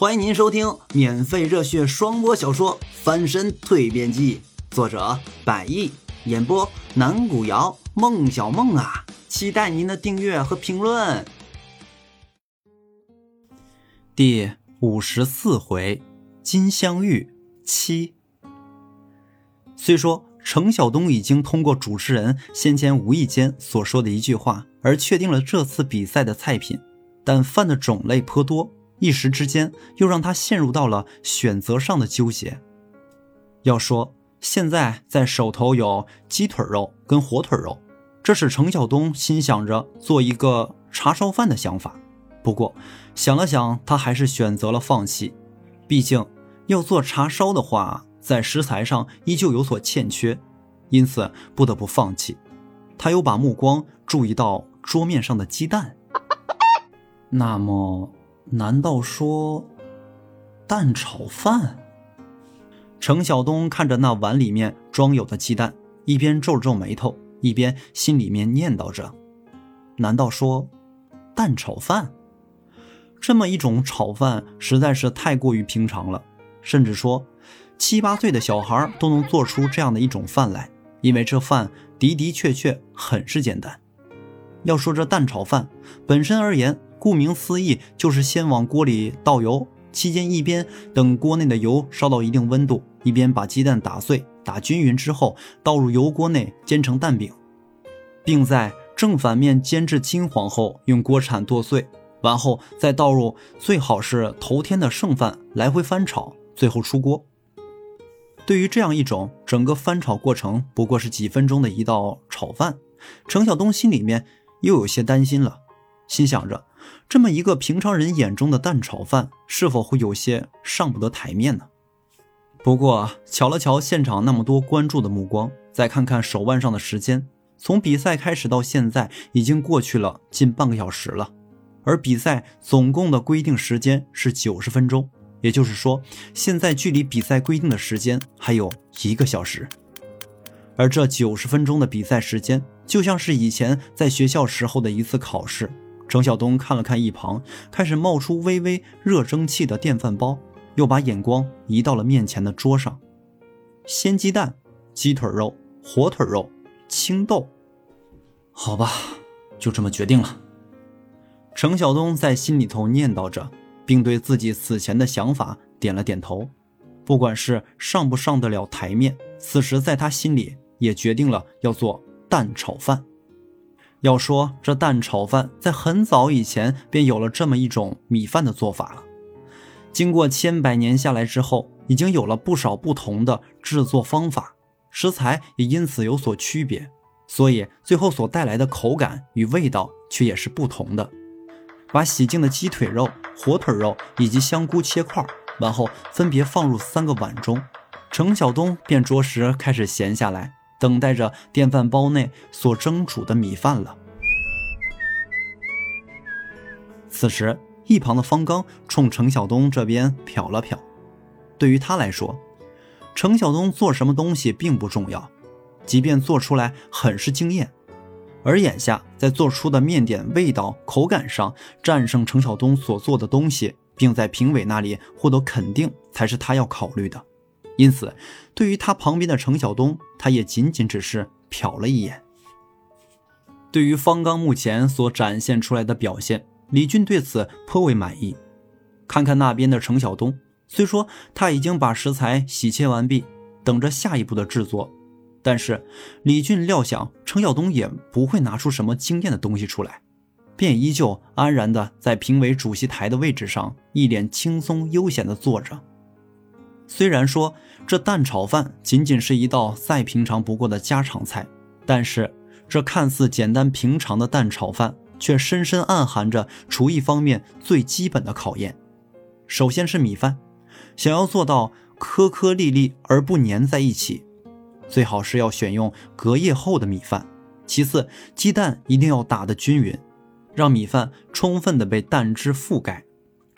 欢迎您收听免费热血双播小说《翻身蜕变记》，作者百亿，演播南古瑶、孟小梦啊，期待您的订阅和评论。第五十四回，金镶玉七。虽说程晓东已经通过主持人先前无意间所说的一句话而确定了这次比赛的菜品，但饭的种类颇多。一时之间，又让他陷入到了选择上的纠结。要说现在在手头有鸡腿肉跟火腿肉，这是程晓东心想着做一个叉烧饭的想法。不过想了想，他还是选择了放弃。毕竟要做叉烧的话，在食材上依旧有所欠缺，因此不得不放弃。他又把目光注意到桌面上的鸡蛋，那么。难道说蛋炒饭？程晓东看着那碗里面装有的鸡蛋，一边皱了皱眉头，一边心里面念叨着：“难道说蛋炒饭？这么一种炒饭实在是太过于平常了，甚至说七八岁的小孩都能做出这样的一种饭来，因为这饭的的确确很是简单。要说这蛋炒饭本身而言。”顾名思义，就是先往锅里倒油，期间一边等锅内的油烧到一定温度，一边把鸡蛋打碎、打均匀之后，倒入油锅内煎成蛋饼，并在正反面煎至金黄后，用锅铲剁碎，完后再倒入最好是头天的剩饭，来回翻炒，最后出锅。对于这样一种整个翻炒过程不过是几分钟的一道炒饭，程晓东心里面又有些担心了，心想着。这么一个平常人眼中的蛋炒饭，是否会有些上不得台面呢？不过瞧了瞧现场那么多关注的目光，再看看手腕上的时间，从比赛开始到现在已经过去了近半个小时了，而比赛总共的规定时间是九十分钟，也就是说，现在距离比赛规定的时间还有一个小时，而这九十分钟的比赛时间，就像是以前在学校时候的一次考试。程晓东看了看一旁开始冒出微微热蒸汽的电饭煲，又把眼光移到了面前的桌上。鲜鸡蛋、鸡腿肉、火腿肉、青豆，好吧，就这么决定了。程晓东在心里头念叨着，并对自己此前的想法点了点头。不管是上不上得了台面，此时在他心里也决定了要做蛋炒饭。要说这蛋炒饭，在很早以前便有了这么一种米饭的做法了。经过千百年下来之后，已经有了不少不同的制作方法，食材也因此有所区别，所以最后所带来的口感与味道却也是不同的。把洗净的鸡腿肉、火腿肉以及香菇切块，完后分别放入三个碗中，程晓东便着实开始闲下来。等待着电饭煲内所蒸煮的米饭了。此时，一旁的方刚冲程晓东这边瞟了瞟。对于他来说，程晓东做什么东西并不重要，即便做出来很是惊艳，而眼下在做出的面点味道、口感上战胜程晓东所做的东西，并在评委那里获得肯定，才是他要考虑的。因此，对于他旁边的程晓东，他也仅仅只是瞟了一眼。对于方刚目前所展现出来的表现，李俊对此颇为满意。看看那边的程晓东，虽说他已经把食材洗切完毕，等着下一步的制作，但是李俊料想程晓东也不会拿出什么惊艳的东西出来，便依旧安然的在评委主席台的位置上，一脸轻松悠闲的坐着。虽然说这蛋炒饭仅仅是一道再平常不过的家常菜，但是这看似简单平常的蛋炒饭，却深深暗含着厨艺方面最基本的考验。首先是米饭，想要做到颗颗粒粒而不粘在一起，最好是要选用隔夜后的米饭。其次，鸡蛋一定要打得均匀，让米饭充分的被蛋汁覆盖。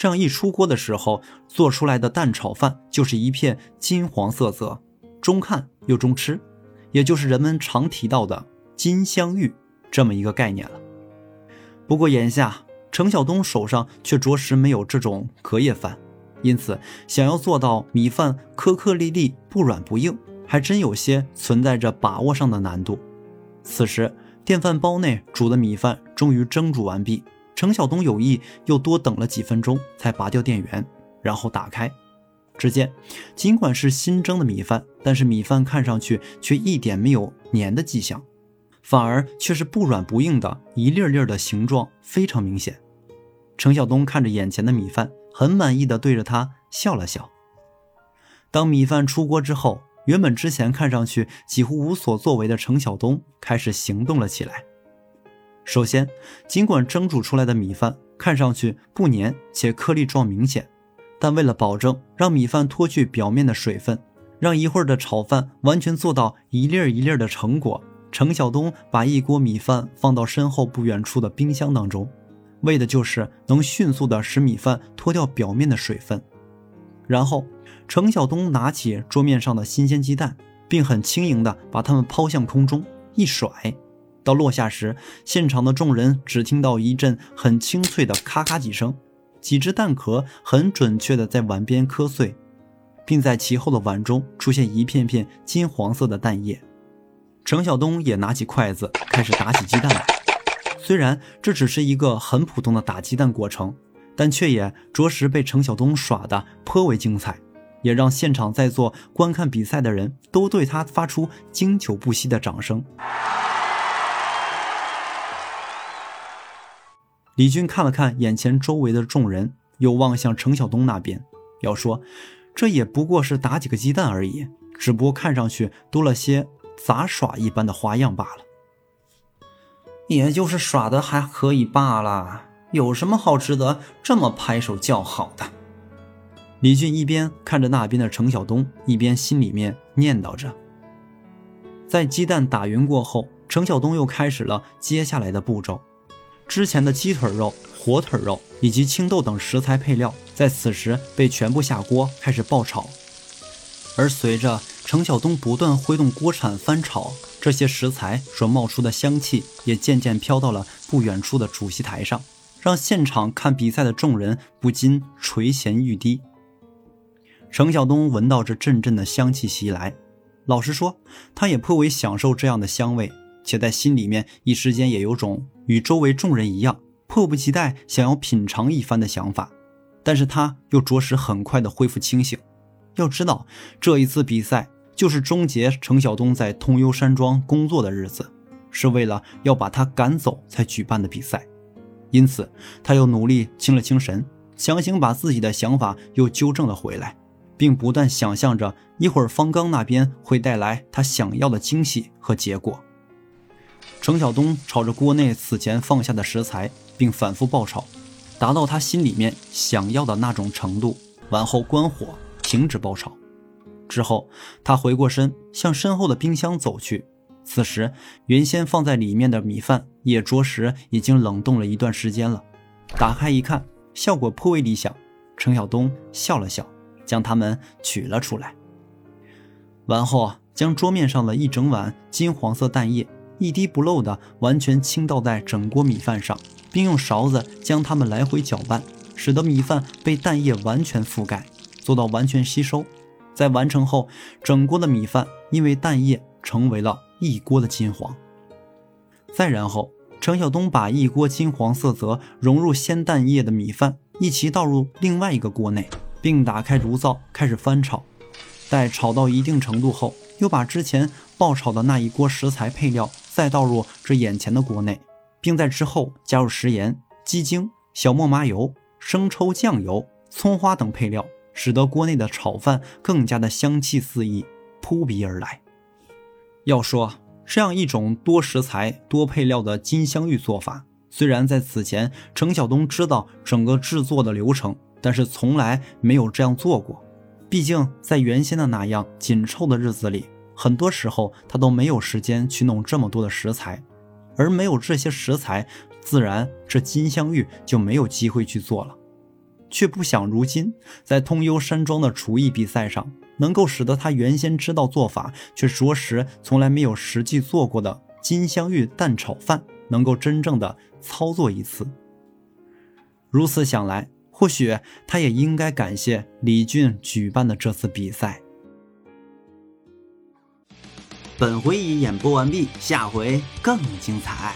这样一出锅的时候，做出来的蛋炒饭就是一片金黄色泽，中看又中吃，也就是人们常提到的金镶玉这么一个概念了。不过眼下程晓东手上却着实没有这种隔夜饭，因此想要做到米饭颗颗粒粒、不软不硬，还真有些存在着把握上的难度。此时，电饭煲内煮的米饭终于蒸煮完毕，程晓东有意又多等了几分钟，才拔掉电源，然后打开。只见，尽管是新蒸的米饭，但是米饭看上去却一点没有粘的迹象，反而却是不软不硬的，一粒粒的形状非常明显。程晓东看着眼前的米饭，很满意的对着他笑了笑。当米饭出锅之后，原本之前看上去几乎无所作为的程晓东开始行动了起来。首先，尽管蒸煮出来的米饭看上去不粘且颗粒状明显。但为了保证让米饭脱去表面的水分，让一会儿的炒饭完全做到一粒儿一粒儿的成果，程晓东把一锅米饭放到身后不远处的冰箱当中，为的就是能迅速的使米饭脱掉表面的水分。然后，程晓东拿起桌面上的新鲜鸡蛋，并很轻盈的把它们抛向空中一甩，到落下时，现场的众人只听到一阵很清脆的咔咔几声。几只蛋壳很准确地在碗边磕碎，并在其后的碗中出现一片片金黄色的蛋液。程晓东也拿起筷子开始打起鸡蛋来。虽然这只是一个很普通的打鸡蛋过程，但却也着实被程晓东耍得颇为精彩，也让现场在座观看比赛的人都对他发出经久不息的掌声。李军看了看眼前周围的众人，又望向程晓东那边，要说，这也不过是打几个鸡蛋而已，只不过看上去多了些杂耍一般的花样罢了。也就是耍的还可以罢了，有什么好值得这么拍手叫好的？李俊一边看着那边的程晓东，一边心里面念叨着。在鸡蛋打匀过后，程晓东又开始了接下来的步骤。之前的鸡腿肉、火腿肉以及青豆等食材配料，在此时被全部下锅开始爆炒，而随着程晓东不断挥动锅铲翻炒，这些食材所冒出的香气也渐渐飘到了不远处的主席台上，让现场看比赛的众人不禁垂涎欲滴。程晓东闻到这阵阵的香气袭来，老实说，他也颇为享受这样的香味。且在心里面一时间也有种与周围众人一样迫不及待想要品尝一番的想法，但是他又着实很快的恢复清醒。要知道，这一次比赛就是终结程晓东在通幽山庄工作的日子，是为了要把他赶走才举办的比赛。因此，他又努力清了清神，强行把自己的想法又纠正了回来，并不断想象着一会儿方刚那边会带来他想要的惊喜和结果。程晓东炒着锅内此前放下的食材，并反复爆炒，达到他心里面想要的那种程度。完后关火，停止爆炒。之后，他回过身，向身后的冰箱走去。此时，原先放在里面的米饭也着实已经冷冻了一段时间了。打开一看，效果颇为理想。程晓东笑了笑，将它们取了出来。完后，将桌面上的一整碗金黄色蛋液。一滴不漏的完全倾倒在整锅米饭上，并用勺子将它们来回搅拌，使得米饭被蛋液完全覆盖，做到完全吸收。在完成后，整锅的米饭因为蛋液成为了一锅的金黄。再然后，程晓东把一锅金黄色泽融入鲜蛋液的米饭一起倒入另外一个锅内，并打开炉灶开始翻炒。待炒到一定程度后，又把之前爆炒的那一锅食材配料。再倒入这眼前的锅内，并在之后加入食盐、鸡精、小磨麻油、生抽、酱油、葱花等配料，使得锅内的炒饭更加的香气四溢，扑鼻而来。要说这样一种多食材、多配料的金镶玉做法，虽然在此前程晓东知道整个制作的流程，但是从来没有这样做过。毕竟在原先的那样紧凑的日子里。很多时候他都没有时间去弄这么多的食材，而没有这些食材，自然这金镶玉就没有机会去做了。却不想如今在通幽山庄的厨艺比赛上，能够使得他原先知道做法，却着实从来没有实际做过的金镶玉蛋炒饭，能够真正的操作一次。如此想来，或许他也应该感谢李俊举办的这次比赛。本回已演播完毕，下回更精彩。